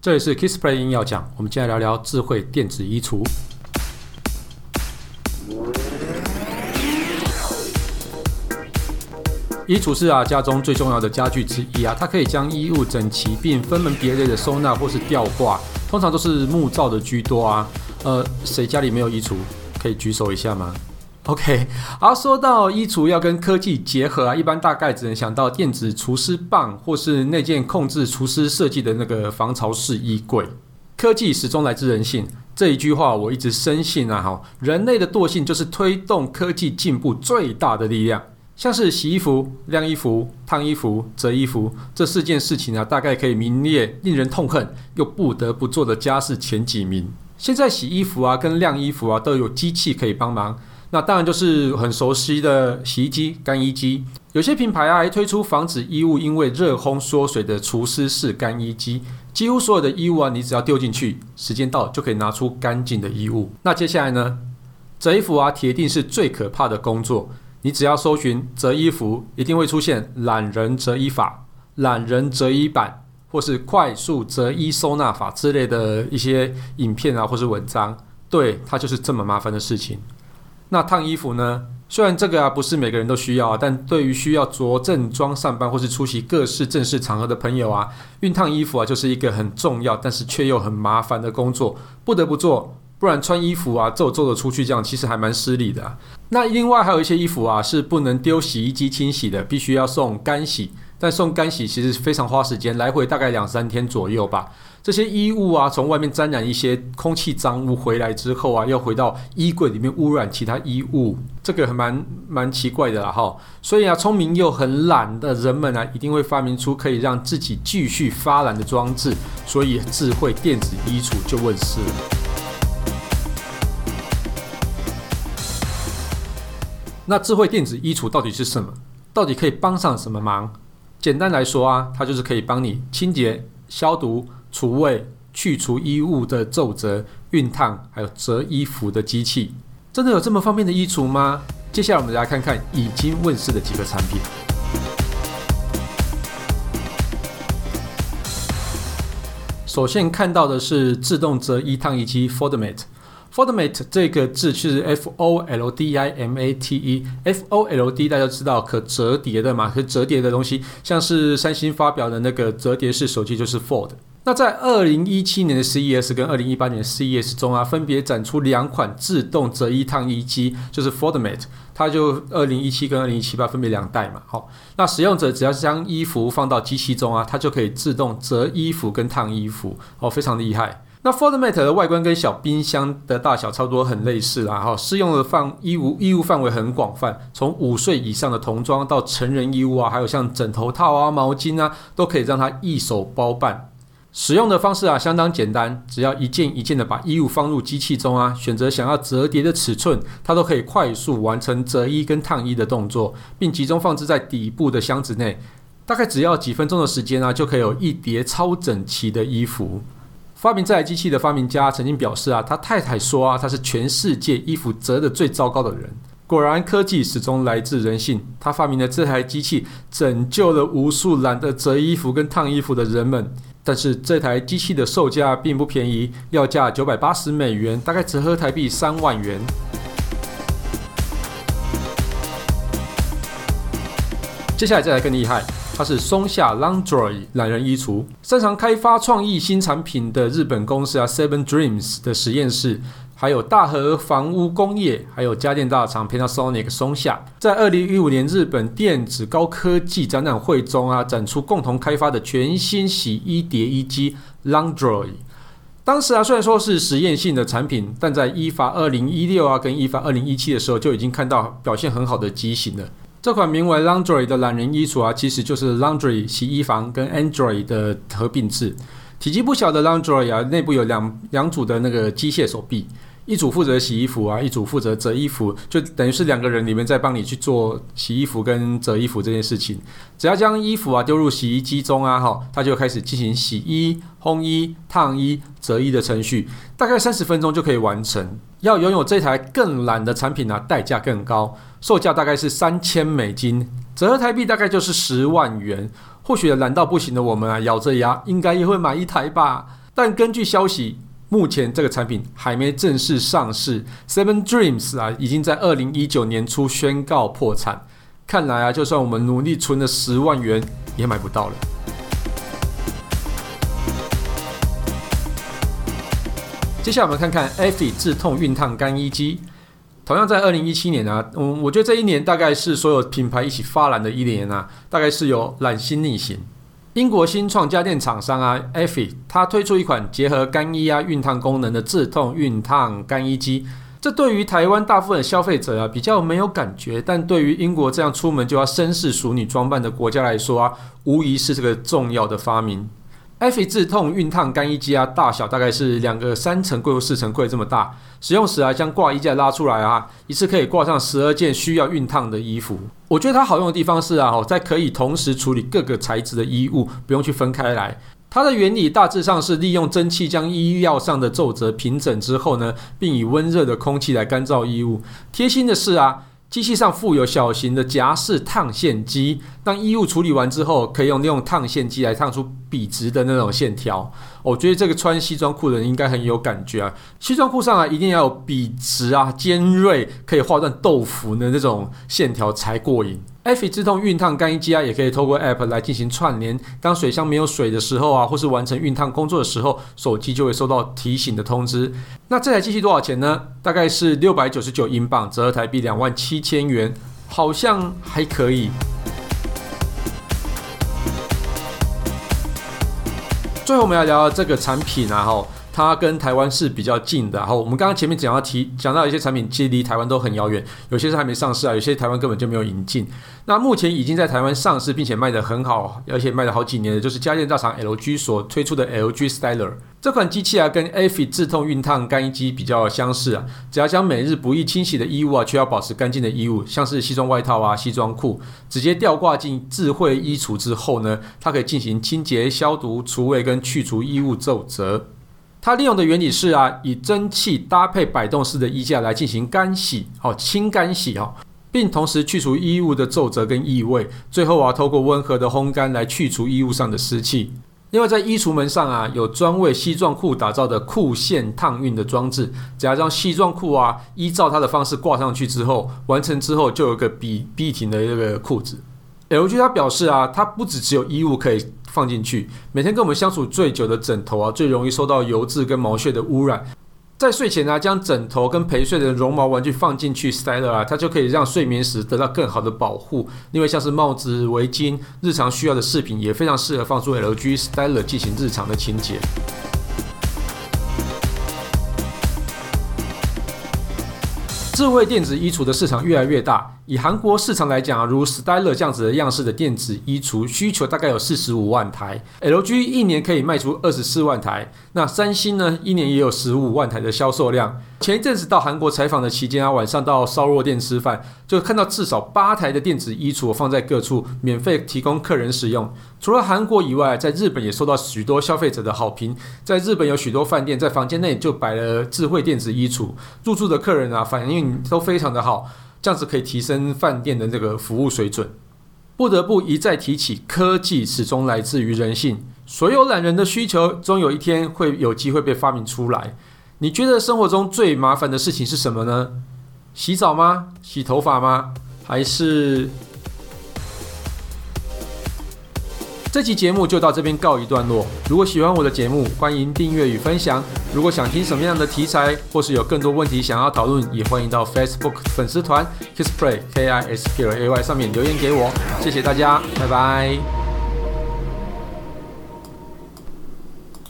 这里是 Kissplay 硬要讲，我们今天来聊聊智慧电子衣橱。衣橱是啊家中最重要的家具之一啊，它可以将衣物整齐并分门别类的收纳或是吊挂，通常都是木造的居多啊。呃，谁家里没有衣橱？可以举手一下吗？OK，好，说到衣橱要跟科技结合啊，一般大概只能想到电子除湿棒或是那件控制除湿设计的那个防潮式衣柜。科技始终来自人性，这一句话我一直深信啊，哈，人类的惰性就是推动科技进步最大的力量。像是洗衣服、晾衣服、烫衣服、折衣服这四件事情啊，大概可以名列令人痛恨又不得不做的家事前几名。现在洗衣服啊跟晾衣服啊都有机器可以帮忙，那当然就是很熟悉的洗衣机、干衣机。有些品牌啊还推出防止衣物因为热烘缩水的除湿式干衣机，几乎所有的衣物啊，你只要丢进去，时间到就可以拿出干净的衣物。那接下来呢，折衣服啊，铁定是最可怕的工作。你只要搜寻折衣服，一定会出现懒人折衣法、懒人折衣板，或是快速折衣收纳法之类的一些影片啊，或是文章。对，它就是这么麻烦的事情。那烫衣服呢？虽然这个啊不是每个人都需要啊，但对于需要着正装上班或是出席各式正式场合的朋友啊，熨烫衣服啊就是一个很重要，但是却又很麻烦的工作，不得不做。不然穿衣服啊，皱皱的出去，这样其实还蛮失礼的。那另外还有一些衣服啊，是不能丢洗衣机清洗的，必须要送干洗。但送干洗其实非常花时间，来回大概两三天左右吧。这些衣物啊，从外面沾染一些空气脏污回来之后啊，又回到衣柜里面污染其他衣物，这个还蛮蛮奇怪的啦哈。所以啊，聪明又很懒的人们啊，一定会发明出可以让自己继续发懒的装置，所以智慧电子衣橱就问世了。那智慧电子衣橱到底是什么？到底可以帮上什么忙？简单来说啊，它就是可以帮你清洁、消毒、除味、去除衣物的皱褶、熨烫，还有折衣服的机器。真的有这么方便的衣橱吗？接下来我们来看看已经问世的几个产品。首先看到的是自动折衣烫衣机 Foldmate。Foldmate 这个字是 F O L D I M A T E，F O L D 大家知道可折叠的嘛，可折叠的东西，像是三星发表的那个折叠式手机就是 Fold。那在二零一七年的 CES 跟二零一八年的 CES 中啊，分别展出两款自动折衣烫衣机，就是 Foldmate，它就二零一七跟二零一七八分别两代嘛。好，那使用者只要是将衣服放到机器中啊，它就可以自动折衣服跟烫衣服，哦，非常厉害。那 Foldmate 的外观跟小冰箱的大小差不多，很类似啦。哈，适用的范衣物衣物范围很广泛，从五岁以上的童装到成人衣物啊，还有像枕头套啊、毛巾啊，都可以让它一手包办。使用的方式啊，相当简单，只要一件一件的把衣物放入机器中啊，选择想要折叠的尺寸，它都可以快速完成折衣跟烫衣的动作，并集中放置在底部的箱子内。大概只要几分钟的时间啊，就可以有一叠超整齐的衣服。发明这台机器的发明家曾经表示啊，他太太说啊，他是全世界衣服折得最糟糕的人。果然，科技始终来自人性。他发明的这台机器拯救了无数懒得折衣服跟烫衣服的人们。但是这台机器的售价并不便宜，要价九百八十美元，大概折合台币三万元。接下来再来更厉害。它是松下 Laundry 懒人衣橱，擅长开发创意新产品的日本公司啊，Seven Dreams 的实验室，还有大和房屋工业，还有家电大厂 Panasonic 松下，在二零一五年日本电子高科技展览会中啊，展出共同开发的全新洗衣叠衣机 Laundry。当时啊，虽然说是实验性的产品，但在一发二零一六啊跟一发二零一七的时候，就已经看到表现很好的机型了。这款名为 Laundry 的懒人衣橱啊，其实就是 Laundry 洗衣房跟 Android 的合并制。体积不小的 Laundry 啊，内部有两两组的那个机械手臂，一组负责洗衣服啊，一组负责折衣服，就等于是两个人里面在帮你去做洗衣服跟折衣服这件事情。只要将衣服啊丢入洗衣机中啊，哈，它就开始进行洗衣、烘衣、烫衣、折衣的程序，大概三十分钟就可以完成。要拥有这台更懒的产品、啊，代价更高，售价大概是三千美金，折合台币大概就是十万元。或许懒到不行的我们啊，咬着牙应该也会买一台吧。但根据消息，目前这个产品还没正式上市。Seven Dreams 啊，已经在二零一九年初宣告破产。看来啊，就算我们努力存了十万元，也买不到了。接下来我们看看 e f f i 自痛熨烫干衣机。同样在二零一七年啊，嗯，我觉得这一年大概是所有品牌一起发蓝的一年啊，大概是有懒心逆行。英国新创家电厂商啊，Effie，它推出一款结合干衣啊、熨烫功能的自动熨烫干衣机。这对于台湾大部分消费者啊比较没有感觉，但对于英国这样出门就要绅士淑女装扮的国家来说啊，无疑是这个重要的发明。F 一自痛熨烫干衣机啊，大小大概是两个三层柜或四层柜这么大。使用时啊，将挂衣架拉出来啊，一次可以挂上十二件需要熨烫的衣服。我觉得它好用的地方是啊，哦在可以同时处理各个材质的衣物，不用去分开来。它的原理大致上是利用蒸汽将衣料上的皱褶平整之后呢，并以温热的空气来干燥衣物。贴心的是啊。机器上附有小型的夹式烫线机，当衣物处理完之后，可以用利用烫线机来烫出笔直的那种线条。我觉得这个穿西装裤的人应该很有感觉啊！西装裤上啊，一定要有笔直啊、尖锐，可以画断豆腐的那种线条才过瘾。Effie 自动熨烫干衣机啊，也可以透过 App 来进行串联。当水箱没有水的时候啊，或是完成熨烫工作的时候，手机就会收到提醒的通知。那这台机器多少钱呢？大概是六百九十九英镑，折合台币两万七千元，好像还可以。最后我们要聊聊这个产品啊，哈。它跟台湾是比较近的，然后我们刚刚前面讲到提讲到一些产品，其实离台湾都很遥远，有些是还没上市啊，有些台湾根本就没有引进。那目前已经在台湾上市并且卖得很好，而且卖了好几年的，就是家电大厂 LG 所推出的 LG Styler 这款机器啊，跟 Effie 自痛熨烫干衣机比较相似啊，只要将每日不易清洗的衣物啊，却要保持干净的衣物，像是西装外套啊、西装裤，直接吊挂进智慧衣橱之后呢，它可以进行清洁、消毒、除味跟去除衣物皱褶。它利用的原理是啊，以蒸汽搭配摆动式的衣架来进行干洗，哦，轻干洗哦，并同时去除衣物的皱褶跟异味。最后啊，透过温和的烘干来去除衣物上的湿气。另外，在衣橱门上啊，有专为西装裤打造的裤线烫熨的装置，只要将西装裤啊依照它的方式挂上去之后，完成之后就有个笔笔挺的这个裤子。LG 他表示啊，它不只只有衣物可以放进去，每天跟我们相处最久的枕头啊，最容易受到油渍跟毛屑的污染。在睡前呢、啊，将枕头跟陪睡的绒毛玩具放进去，Styler 啊，它就可以让睡眠时得到更好的保护。另外，像是帽子、围巾、日常需要的饰品，也非常适合放出 LG Styler 进行日常的清洁。智慧电子衣橱的市场越来越大。以韩国市场来讲啊，如 Styler 这样子的样式的电子衣橱需求大概有四十五万台，LG 一年可以卖出二十四万台，那三星呢，一年也有十五万台的销售量。前一阵子到韩国采访的期间啊，晚上到烧肉店吃饭，就看到至少八台的电子衣橱放在各处，免费提供客人使用。除了韩国以外，在日本也受到许多消费者的好评。在日本有许多饭店在房间内就摆了智慧电子衣橱，入住的客人啊反应都非常的好。这样子可以提升饭店的这个服务水准。不得不一再提起，科技始终来自于人性。所有懒人的需求，终有一天会有机会被发明出来。你觉得生活中最麻烦的事情是什么呢？洗澡吗？洗头发吗？还是？这期节目就到这边告一段落。如果喜欢我的节目，欢迎订阅与分享。如果想听什么样的题材，或是有更多问题想要讨论，也欢迎到 Facebook 粉丝团 Kissplay K I S P L A Y 上面留言给我。谢谢大家，拜拜。